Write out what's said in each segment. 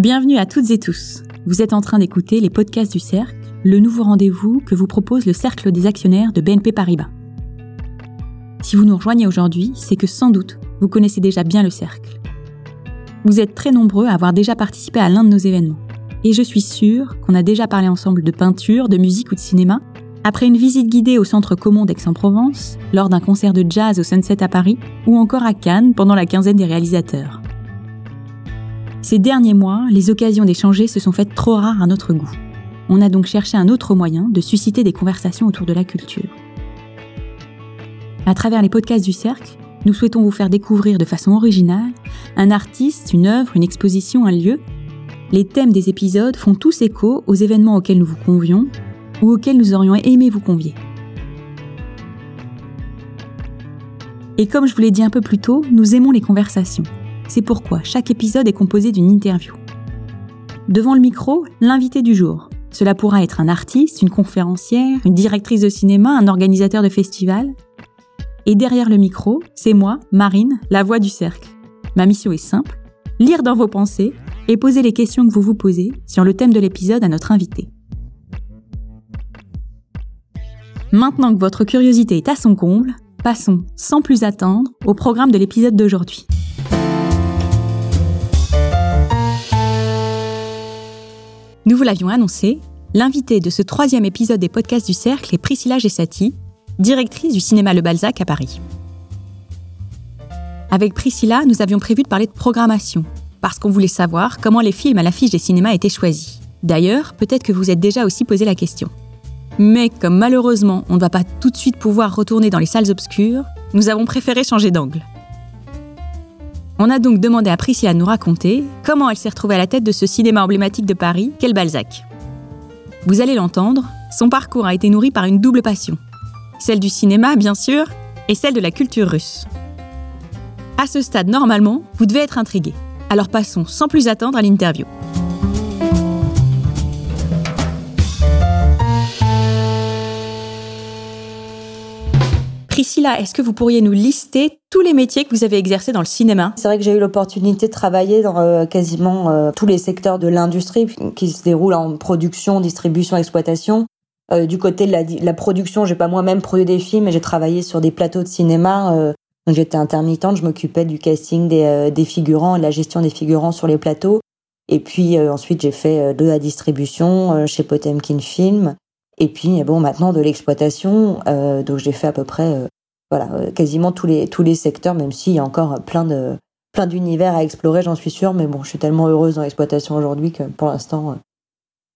Bienvenue à toutes et tous. Vous êtes en train d'écouter les podcasts du Cercle, le nouveau rendez-vous que vous propose le Cercle des actionnaires de BNP Paribas. Si vous nous rejoignez aujourd'hui, c'est que sans doute, vous connaissez déjà bien le Cercle. Vous êtes très nombreux à avoir déjà participé à l'un de nos événements. Et je suis sûre qu'on a déjà parlé ensemble de peinture, de musique ou de cinéma, après une visite guidée au Centre Commun d'Aix-en-Provence, lors d'un concert de jazz au Sunset à Paris, ou encore à Cannes pendant la quinzaine des réalisateurs. Ces derniers mois, les occasions d'échanger se sont faites trop rares à notre goût. On a donc cherché un autre moyen de susciter des conversations autour de la culture. À travers les podcasts du Cercle, nous souhaitons vous faire découvrir de façon originale un artiste, une œuvre, une exposition, un lieu. Les thèmes des épisodes font tous écho aux événements auxquels nous vous convions ou auxquels nous aurions aimé vous convier. Et comme je vous l'ai dit un peu plus tôt, nous aimons les conversations. C'est pourquoi chaque épisode est composé d'une interview. Devant le micro, l'invité du jour. Cela pourra être un artiste, une conférencière, une directrice de cinéma, un organisateur de festival. Et derrière le micro, c'est moi, Marine, la voix du cercle. Ma mission est simple, lire dans vos pensées et poser les questions que vous vous posez sur le thème de l'épisode à notre invité. Maintenant que votre curiosité est à son comble, passons sans plus attendre au programme de l'épisode d'aujourd'hui. Nous vous l'avions annoncé, l'invité de ce troisième épisode des podcasts du Cercle est Priscilla Gessati, directrice du cinéma Le Balzac à Paris. Avec Priscilla, nous avions prévu de parler de programmation, parce qu'on voulait savoir comment les films à l'affiche des cinémas étaient choisis. D'ailleurs, peut-être que vous êtes déjà aussi posé la question. Mais comme malheureusement on ne va pas tout de suite pouvoir retourner dans les salles obscures, nous avons préféré changer d'angle. On a donc demandé à Priscilla de nous raconter comment elle s'est retrouvée à la tête de ce cinéma emblématique de Paris qu'est le Balzac. Vous allez l'entendre, son parcours a été nourri par une double passion. Celle du cinéma, bien sûr, et celle de la culture russe. À ce stade, normalement, vous devez être intrigué. Alors passons sans plus attendre à l'interview. Priscilla, est-ce que vous pourriez nous lister tous les métiers que vous avez exercés dans le cinéma? C'est vrai que j'ai eu l'opportunité de travailler dans euh, quasiment euh, tous les secteurs de l'industrie qui se déroulent en production, distribution, exploitation. Euh, du côté de la, la production, j'ai pas moi-même produit des films, mais j'ai travaillé sur des plateaux de cinéma. donc j'étais intermittente, je m'occupais du casting des, des figurants et de la gestion des figurants sur les plateaux. Et puis ensuite j'ai fait de la distribution chez Potemkin Film. Et puis bon, maintenant de l'exploitation, euh, donc j'ai fait à peu près, euh, voilà, euh, quasiment tous les tous les secteurs, même s'il y a encore plein de plein d'univers à explorer, j'en suis sûre. Mais bon, je suis tellement heureuse dans l'exploitation aujourd'hui que pour l'instant,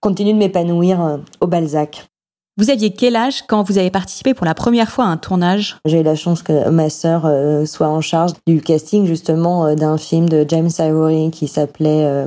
continue de m'épanouir au Balzac. Vous aviez quel âge quand vous avez participé pour la première fois à un tournage? J'ai eu la chance que ma sœur euh, soit en charge du casting justement euh, d'un film de James Ivory qui s'appelait euh,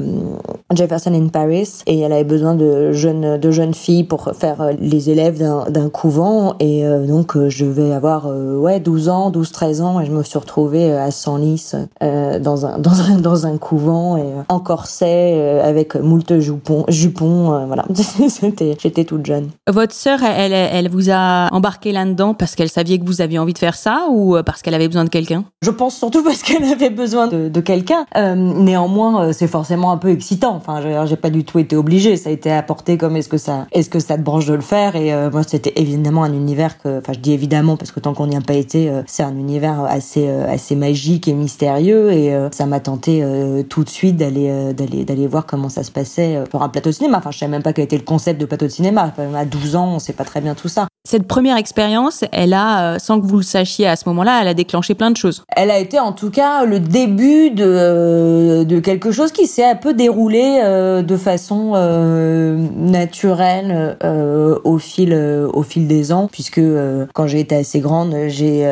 Jefferson in Paris et elle avait besoin de jeunes de jeunes filles pour faire les élèves d'un couvent et donc je vais avoir ouais 12 ans, 12 13 ans et je me suis retrouvée à Senlis dans un dans un dans un couvent et en corset avec moult jupons jupons voilà. j'étais toute jeune. Votre sœur elle, vous a embarqué là-dedans parce qu'elle savait que vous aviez envie de faire ça ou euh, parce qu'elle avait besoin de quelqu'un? Je pense surtout parce qu'elle avait besoin de, quelqu'un. Euh, néanmoins, euh, c'est forcément un peu excitant. Enfin, j'ai pas du tout été obligée. Ça a été apporté comme est-ce que ça, est-ce que ça te branche de le faire Et moi, c'était évidemment un univers que, enfin, je dis évidemment parce que tant qu'on n'y a pas été, c'est un univers assez, assez magique et mystérieux. Et ça m'a tenté tout de suite d'aller, d'aller, d'aller voir comment ça se passait pour un plateau de cinéma. Enfin, je savais même pas quel était le concept de plateau de cinéma. À 12 ans, c'est pas très bien tout ça. Cette première expérience, elle a, euh, sans que vous le sachiez à ce moment-là, elle a déclenché plein de choses. Elle a été en tout cas le début de, euh, de quelque chose qui s'est un peu déroulé euh, de façon naturelle au fil au fil des ans, puisque quand j'ai été assez grande, j'ai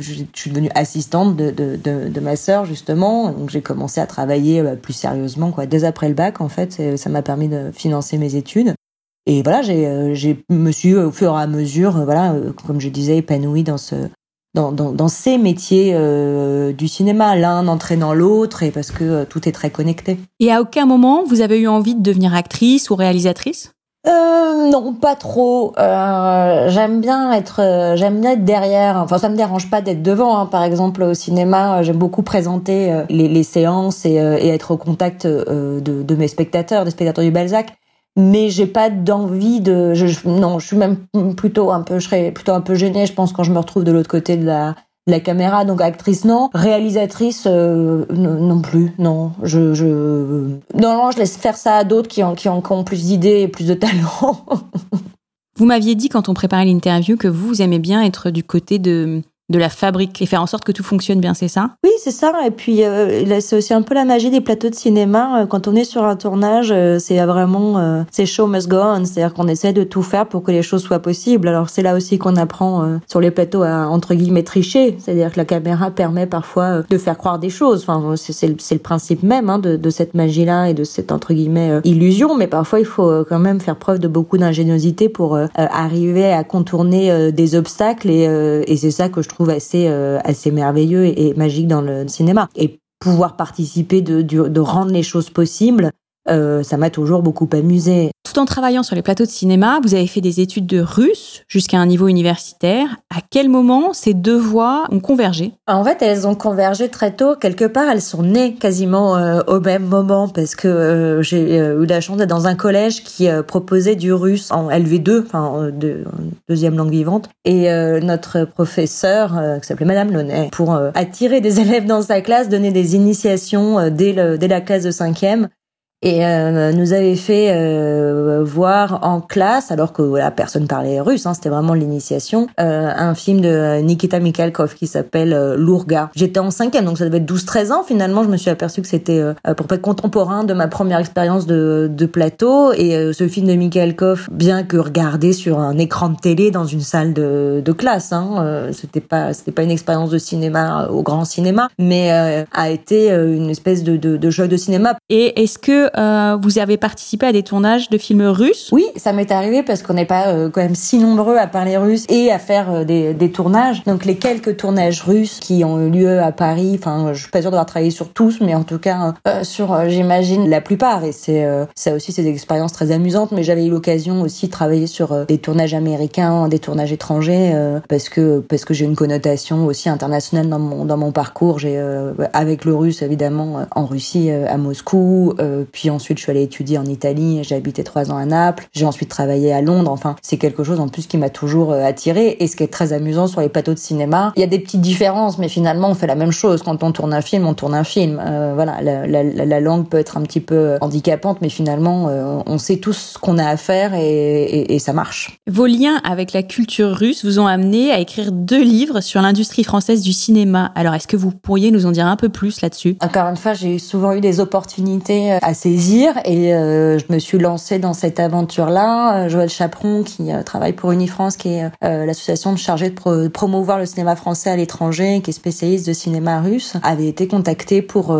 je suis devenue assistante de, de, de, de ma sœur justement, donc j'ai commencé à travailler plus sérieusement quoi dès après le bac en fait, ça m'a permis de financer mes études. Et voilà, j'ai, euh, j'ai me suis au fur et à mesure, euh, voilà, euh, comme je disais, épanouie dans ce, dans, dans, dans ces métiers du cinéma, l'un entraînant l'autre, et parce que tout est très connecté. Et à aucun moment vous avez eu envie de devenir actrice ou réalisatrice? Euh, non, pas trop. Euh, j'aime bien être, euh, j'aime bien être derrière. Enfin, ça me dérange pas d'être devant. Hein. Par exemple, au cinéma, euh, j'aime beaucoup présenter les, les, séances et, et, être au contact de, de, mes spectateurs, des spectateurs du Balzac. Mais j'ai pas d'envie de. Je, non, je suis même plutôt un peu, je serais plutôt un peu gênée. Je pense quand je me retrouve de l'autre côté de la la caméra, donc actrice non, réalisatrice euh, non, plus, non. Je, je non, je laisse faire ça à d'autres qui ont, qui ont, plus d'idées et plus de talent. vous m'aviez dit quand on préparait l'interview que vous, vous aimez bien être du côté de de la fabrique et faire en sorte que tout fonctionne bien, c'est ça? Oui, c'est ça. Et puis euh, c'est aussi un peu la magie des plateaux de cinéma. Euh, quand on est sur un tournage, euh, c'est vraiment euh, c'est show must go on, c'est-à-dire qu'on essaie de tout faire pour que les choses soient possibles. Alors c'est là aussi qu'on apprend sur les plateaux à entre guillemets tricher, c'est-à-dire que la caméra permet parfois de faire croire des choses. Enfin, c'est le, le principe même hein, de, de cette magie-là et de cette entre guillemets illusion. Mais parfois il faut quand même faire preuve de beaucoup d'ingéniosité pour arriver à contourner des obstacles et, et c'est ça que je trouve assez euh, assez merveilleux et, magique dans le cinéma. Et pouvoir participer de, de rendre les choses possibles euh, ça m'a toujours beaucoup amusé. Tout en travaillant sur les plateaux de cinéma, vous avez fait des études de russe jusqu'à un niveau universitaire. À quel moment ces deux voies ont convergé? En fait, elles ont convergé très tôt. Quelque part, elles sont nées quasiment euh, au même moment parce que euh, j'ai eu la chance d'être dans un collège qui proposait du russe en LV2, enfin de, deuxième langue vivante. Et notre professeur, qui s'appelait Madame Launay, pour attirer des élèves dans sa classe, donner des initiations dès, le, dès la classe de cinquième et euh, nous avait fait euh, voir en classe, alors que voilà, personne parlait russe, hein, c'était vraiment l'initiation, euh, un film de Nikita Mikhalkov qui s'appelle euh, Lourga. J'étais en cinquième, donc ça devait être 12-13 ans. Finalement, je me suis aperçu que c'était euh, pour pas contemporain de ma première expérience de, de plateau. Et ce film de Mikhalkov, bien que regardé sur un écran de télé dans une salle de, de classe, hein, c'était pas c'était pas une expérience de cinéma au grand cinéma, mais a été une espèce de, de, de jeu de cinéma. Et est-ce que euh, vous avez participé à des tournages de films russes Oui, ça m'est arrivé parce qu'on n'est pas euh, quand même si nombreux à parler russe et à faire euh, des, des, tournages. Donc les quelques tournages russes qui ont eu lieu à Paris, enfin je suis pas sûre d'avoir travaillé sur tous, mais en tout cas sur j'imagine la plupart. Et c'est ça aussi c'est des expériences très amusantes. Mais j'avais eu l'occasion aussi de travailler sur des tournages américains, des tournages étrangers parce que parce que j'ai une connotation aussi internationale dans mon dans mon parcours. J'ai avec le russe évidemment en Russie à Moscou, puis puis ensuite, je suis allée étudier en Italie. J'ai habité trois ans à Naples. J'ai ensuite travaillé à Londres. Enfin, c'est quelque chose en plus qui m'a toujours euh, attiré. Et ce qui est très amusant sur les plateaux de cinéma, il y a des petites différences, mais finalement, on fait la même chose. Quand on tourne un film, on tourne un film. Euh, voilà, la, la, la, langue peut être un petit peu euh, handicapante, mais finalement, on sait tous ce qu'on a à faire et, et, et ça marche. Vos liens avec la culture russe vous ont amené à écrire deux livres sur l'industrie française du cinéma. Alors, est-ce que vous pourriez nous en dire un peu plus là-dessus? Encore une fois, j'ai souvent eu des opportunités assez et euh, je me suis lancée dans cette aventure-là. Euh, Joël Chaperon, qui euh, travaille pour Unifrance, qui est l'association chargée de promouvoir le cinéma français à l'étranger, qui est spécialiste de cinéma russe, avait été contacté pour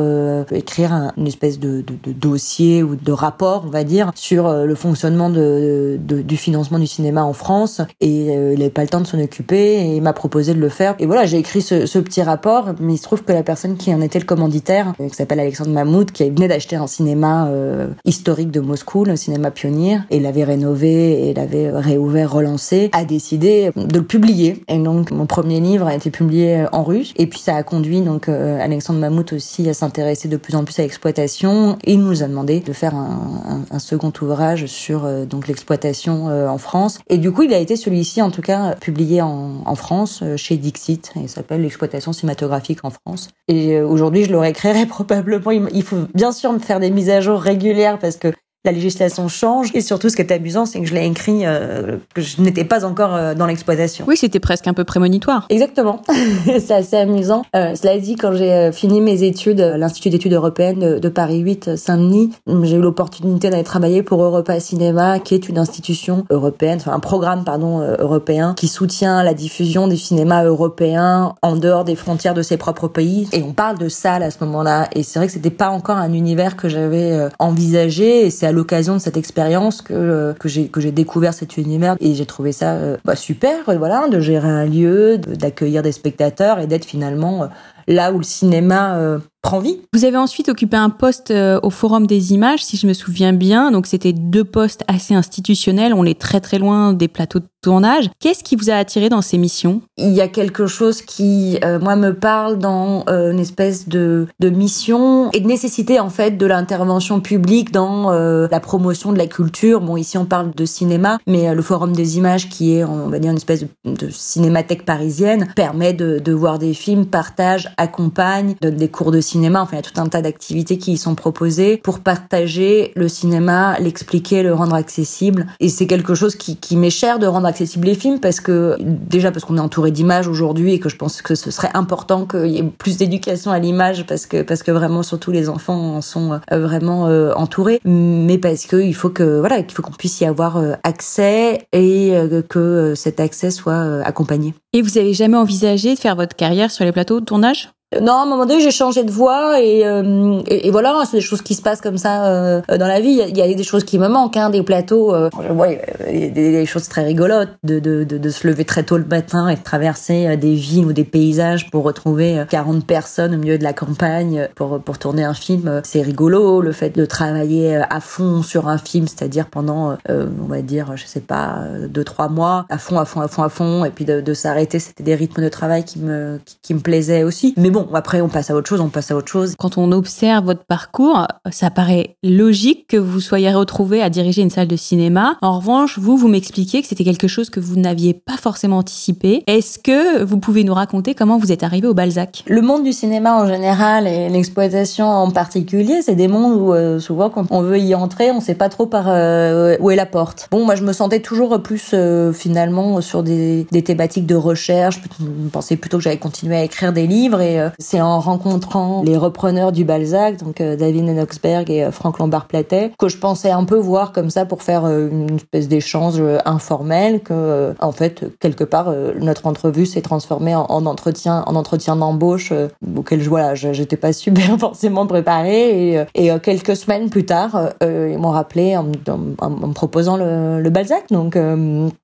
écrire une espèce de, de, de, dossier ou de rapport, on va dire, sur le fonctionnement de, du financement du cinéma en France. Et il n'avait pas le temps de s'en occuper et il m'a proposé de le faire. Et voilà, j'ai écrit ce, ce, petit rapport, mais il se trouve que la personne qui en était le commanditaire, qui s'appelle Alexandre Mahmoud, qui venait d'acheter un cinéma euh, historique de Moscou, le cinéma pionnier, et l'avait rénové et l'avait réouvert, relancé, a décidé de le publier. Et donc mon premier livre a été publié en russe. Et puis ça a conduit donc euh, Alexandre Mammouth aussi à s'intéresser de plus en plus à l'exploitation. Et il nous a demandé de faire un second ouvrage sur euh, donc l'exploitation en France. Et du coup, il a été celui-ci en tout cas publié en, en France chez Dixit. Il s'appelle l'exploitation cinématographique en France. Et aujourd'hui, je le réécrirai probablement. Il faut bien sûr me faire des mises à régulière parce que la législation change et surtout ce qui est amusant c'est que je l'ai écrit euh, que je n'étais pas encore euh, dans l'exploitation. Oui, c'était presque un peu prémonitoire. Exactement. c'est assez amusant. Euh, cela dit quand j'ai euh, fini mes études à l'Institut d'études européennes de, de Paris 8 Saint-Denis, j'ai eu l'opportunité d'aller travailler pour Europa Cinéma qui est une institution européenne, enfin un programme pardon européen qui soutient la diffusion du cinéma européen en dehors des frontières de ses propres pays et on parle de salle à ce moment-là et c'est vrai que c'était pas encore un univers que j'avais envisagé et c'est l'occasion de cette expérience que euh, que j'ai que j'ai découvert cet univers. Et j'ai trouvé ça euh, bah, super voilà de gérer un lieu d'accueillir des spectateurs et d'être finalement euh, là où le cinéma prend vie. Vous avez ensuite occupé un poste euh, au Forum des images, si je me souviens bien. Donc c'était deux postes assez institutionnels. On est très très loin des plateaux de tournage. Qu'est-ce qui vous a attiré dans ces missions? Il y a quelque chose qui, euh, moi, me parle dans euh, une espèce de, de mission et de nécessité en fait de l'intervention publique dans la promotion de la culture. Bon, ici on parle de cinéma, mais le Forum des images, qui est, on va dire, une espèce de, de cinémathèque parisienne, permet de, de voir des films, partage, accompagne, donne des cours de cinéma. Enfin, il y a tout un tas d'activités qui y sont proposées pour partager le cinéma, l'expliquer, le rendre accessible. Et c'est quelque chose qui, qui m'est cher de rendre accessible les films parce que déjà parce qu'on est entouré d'images aujourd'hui et que je pense que ce serait important qu'il y ait plus d'éducation à l'image parce que parce que vraiment surtout les enfants en sont euh, vraiment euh, entourés, mais parce que il faut que voilà qu'il faut qu'on puisse y avoir euh, accès et que cet accès soit accompagné. Et vous avez jamais envisagé de faire votre carrière sur les plateaux de tournage? courage non, à un moment donné, j'ai changé de voix et, euh, et, voilà, c'est des choses qui se passent comme ça euh, dans la vie. Il y, a, des choses qui me manquent, hein, des plateaux. Euh, ouais, des, choses très rigolotes, de, de, de, de, se lever très tôt le matin et de traverser euh, des villes ou des paysages pour retrouver 40 personnes au milieu de la campagne pour pour tourner un film. C'est rigolo, le fait de travailler à fond sur un film, c'est-à-dire pendant, on va dire, je sais pas, deux trois mois, à fond, à fond, à fond, à fond, et puis de, de s'arrêter. C'était des rythmes de travail qui me qui, qui me plaisaient aussi. Mais bon après on passe à autre chose, on passe à autre chose. Quand on observe votre parcours, ça paraît logique que vous soyez retrouvé à diriger une salle de cinéma. En revanche, vous, vous m'expliquiez que c'était quelque chose que vous n'aviez pas forcément anticipé. Est-ce que vous pouvez nous raconter comment vous êtes arrivé au Balzac? Le monde du cinéma en général et l'exploitation en particulier, c'est des mondes où euh, souvent quand on veut y entrer, on sait pas trop par euh, où est la porte. Bon, moi je me sentais toujours plus euh, finalement sur des, des, thématiques de recherche. Je pensais plutôt que j'allais continuer à écrire des livres et c'est en rencontrant les repreneurs du Balzac, donc euh, David Enoxberg et euh, Franck Lombard-Platet, que je pensais un peu voir comme ça pour faire euh, une espèce d'échange informel, que en fait quelque part notre entrevue s'est transformée en, entretien, en entretien d'embauche auquel je voilà, j'étais pas super forcément préparée et, quelques semaines plus tard, ils m'ont rappelé en, me proposant le, le, Balzac. Donc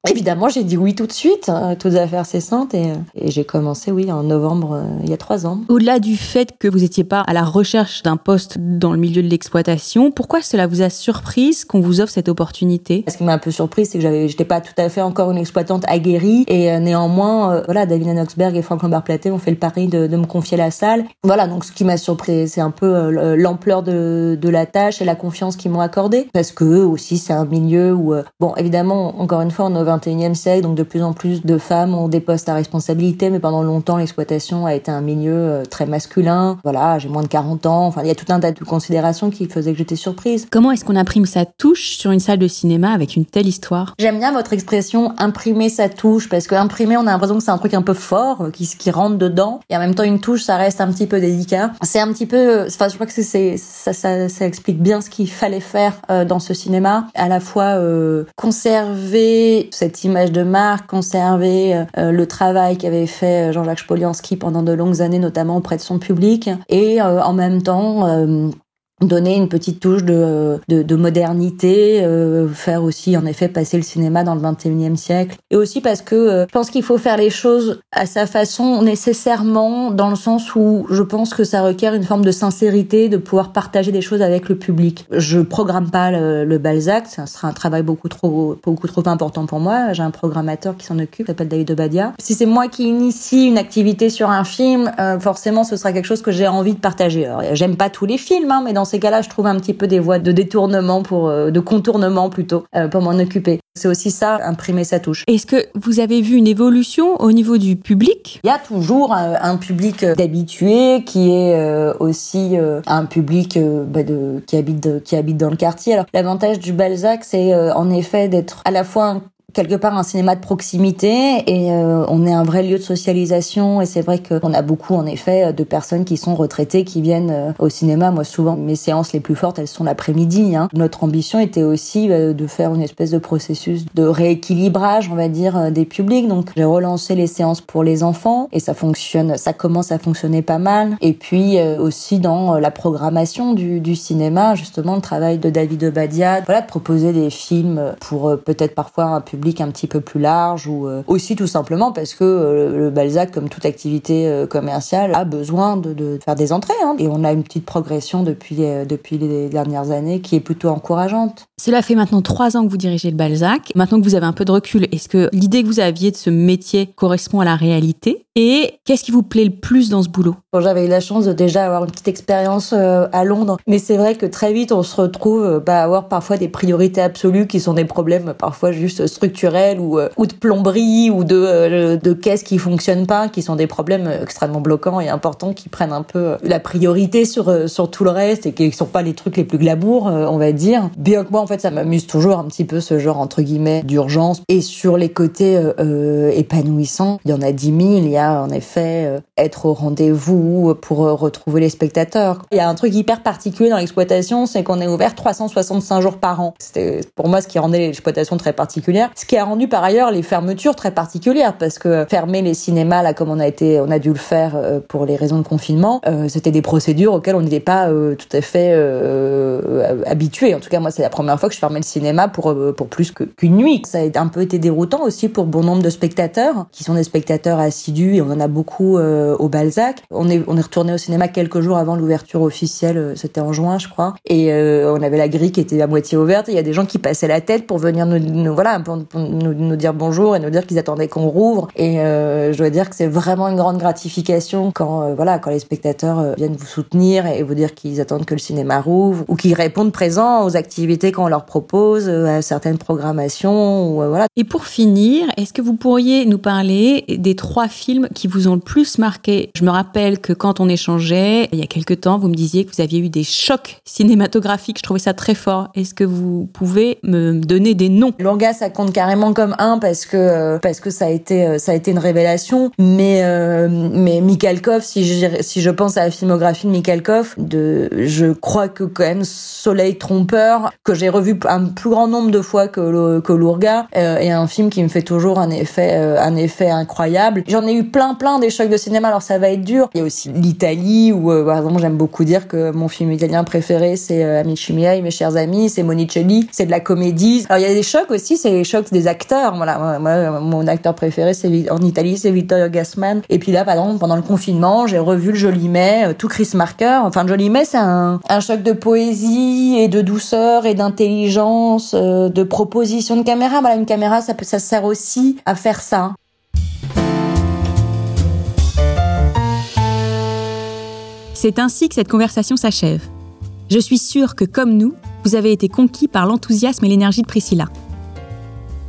évidemment j'ai dit oui tout de suite, toutes affaires cessantes et, et j'ai commencé oui en novembre il y a trois ans. Au-delà du fait que vous n'étiez pas à la recherche d'un poste dans le milieu de l'exploitation, pourquoi cela vous a surprise qu'on vous offre cette opportunité? Ce qui m'a un peu surprise, c'est que j'avais, j'étais pas tout à fait encore une exploitante aguerrie. Et euh, néanmoins, euh, voilà, David Noxberg et Franck Lombard-Platé ont fait le pari de, de, me confier la salle. Voilà, donc ce qui m'a surpris, c'est un peu euh, l'ampleur de, de, la tâche et la confiance qu'ils m'ont accordée, parce que eux aussi, c'est un milieu où, bon, évidemment, encore une fois, on est au 21e siècle, donc de plus en plus de femmes ont des postes à responsabilité, mais pendant longtemps, l'exploitation a été un milieu euh, très masculin. Voilà, j'ai moins de 40 ans. Enfin, il y a tout un tas de considérations qui faisaient que j'étais surprise. Comment est-ce qu'on imprime sa touche sur une salle de cinéma avec une telle histoire? J'aime bien votre expression imprimer sa touche parce que imprimer, on a l'impression que c'est un truc un peu fort euh, qui, qui rentre dedans. Et en même temps, une touche, ça reste un petit peu délicat. C'est un petit peu, euh, enfin, je crois que c'est ça, ça, ça, explique bien ce qu'il fallait faire dans ce cinéma. À la fois euh, conserver cette image de marque, conserver le travail qu'avait fait Jean-Jacques Spolianski pendant de longues années, notamment auprès de son public et euh, en même temps euh, donner une petite touche de, de, de modernité, euh, faire aussi en effet passer le cinéma dans le 21e siècle. Et aussi parce que euh, je pense qu'il faut faire les choses à sa façon nécessairement dans le sens où je pense que ça requiert une forme de sincérité, de pouvoir partager des choses avec le public. Je programme pas le, le Balzac, ça sera un travail beaucoup trop beaucoup trop important pour moi. J'ai un programmateur qui s'en occupe, s'appelle David Obadia. Si c'est moi qui initie une activité sur un film, euh, forcément ce sera quelque chose que j'ai envie de partager. J'aime pas tous les films, hein, mais dans ces cas-là, je trouve un petit peu des voies de détournement pour, euh, de contournement plutôt, euh, pour m'en occuper. C'est aussi ça, imprimer sa touche. Est-ce que vous avez vu une évolution au niveau du public? Il y a toujours un, public d'habitués qui est aussi un public bah, de, qui habite qui habite dans le quartier. Alors l'avantage du Balzac, c'est en effet d'être à la fois un quelque part un cinéma de proximité et euh, on est un vrai lieu de socialisation et c'est vrai qu'on a beaucoup en effet de personnes qui sont retraitées qui viennent euh, au cinéma. Moi souvent mes séances les plus fortes elles sont l'après-midi. Hein. Notre ambition était aussi euh, de faire une espèce de processus de rééquilibrage on va dire des publics. Donc j'ai relancé les séances pour les enfants et ça fonctionne, ça commence à fonctionner pas mal. Et puis aussi dans la programmation du, du, cinéma justement le travail de David Obadia, voilà de proposer des films pour peut-être parfois un public public un petit peu plus large ou euh, aussi tout simplement parce que euh, le Balzac, comme toute activité euh, commerciale, a besoin de, faire des entrées. Hein. Et on a une petite progression depuis, depuis les dernières années qui est plutôt encourageante. Cela fait maintenant trois ans que vous dirigez le Balzac. Maintenant que vous avez un peu de recul, est-ce que l'idée que vous aviez de ce métier correspond à la réalité? Et qu'est-ce qui vous plaît le plus dans ce boulot? J'avais eu la chance de déjà avoir une petite expérience à Londres, mais c'est vrai que très vite on se retrouve bah, à avoir parfois des priorités absolues qui sont des problèmes parfois juste structurels ou, ou de plomberie ou de, euh, de caisses qui fonctionnent pas, qui sont des problèmes extrêmement bloquants et importants qui prennent un peu la priorité sur, euh, sur tout le reste et qui sont pas les trucs les plus glamour, euh, on va dire. Bien que moi, en fait, ça m'amuse toujours un petit peu ce genre, entre guillemets, d'urgence. Et sur les côtés euh, épanouissants, il y en a dix mille. Il y a, en effet, être au rendez-vous pour retrouver les spectateurs. Il y a un truc hyper particulier dans l'exploitation, c'est qu'on est ouvert 365 jours par an. C'était pour moi ce qui rendait l'exploitation très particulière. Ce qui a rendu par ailleurs les fermetures très particulières parce que fermer les cinémas là comme on a été, on a dû le faire euh, pour les raisons de confinement, euh, c'était des procédures auxquelles on n'était pas euh, tout à fait habitué. En tout cas, moi, c'est la première fois que je fermais le cinéma pour pour plus qu'une nuit. Ça a un peu été déroutant aussi pour bon nombre de spectateurs qui sont des spectateurs assidus on en a beaucoup au Balzac. On est retourné au cinéma quelques jours avant l'ouverture officielle. C'était en juin, je crois, et on avait la grille qui était à moitié ouverte. Il y a des gens qui passaient la tête pour venir nous, voilà nous, dire bonjour et nous dire qu'ils attendaient qu'on rouvre. Et euh, je dois dire que c'est vraiment une grande gratification quand euh, voilà quand les spectateurs euh, viennent vous soutenir et vous dire qu'ils attendent que le cinéma rouvre ou qu'ils répondent présents aux activités qu'on leur propose, à certaines programmations. Et pour finir, est-ce que vous pourriez nous parler des trois films qui vous ont le plus marqué Je me rappelle que quand on échangeait il y a quelques temps, vous me disiez que vous aviez eu des chocs cinématographiques. Je trouvais ça très fort. Est-ce que vous pouvez me donner des noms? L'Orga, ça compte carrément comme un parce que parce que ça a été ça a été une révélation. Mais euh, mais Mikhalkov, si je si je pense à la filmographie de Mikhalkov, de je crois que quand même Soleil trompeur que j'ai revu un plus grand nombre de fois que que Lourga euh, est un film qui me fait toujours un effet euh, un effet incroyable. J'en ai eu plein plein des chocs de cinéma. Alors ça va être dur. Il y a aussi l'Italie où par exemple j'aime beaucoup dire que mon film italien préféré c'est Amici miei, mes chers amis, c'est Monicelli, c'est de la comédie. Alors il y a des chocs aussi, c'est les chocs des acteurs. Voilà, moi, mon acteur préféré c'est en Italie, c'est Vittorio Gassman. Et puis là, par exemple, pendant le confinement, j'ai revu le Jolimet, euh, tout Chris Marker. Enfin, le Jolimet, c'est un, un choc de poésie et de douceur et d'intelligence, euh, de proposition de caméra. Voilà, une caméra, ça, peut, ça sert aussi à faire ça. C'est ainsi que cette conversation s'achève. Je suis sûre que, comme nous, vous avez été conquis par l'enthousiasme et l'énergie de Priscilla.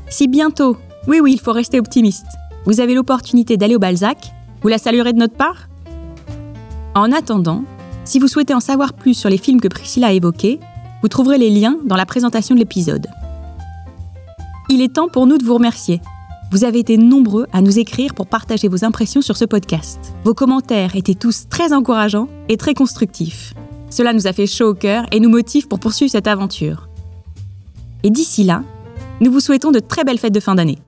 Si bientôt, oui oui, il faut rester optimiste, vous avez l'opportunité d'aller au Balzac, vous la saluerez de notre part? En attendant, si vous souhaitez en savoir plus sur les films que Priscilla a évoqués, vous trouverez les liens dans la présentation de l'épisode. Il est temps pour nous de vous remercier. Vous avez été nombreux à nous écrire pour partager vos impressions sur ce podcast. Vos commentaires étaient tous très encourageants et très constructifs. Cela nous a fait chaud au cœur et nous motive pour poursuivre cette aventure. Et d'ici là, nous vous souhaitons de très belles fêtes de fin d'année.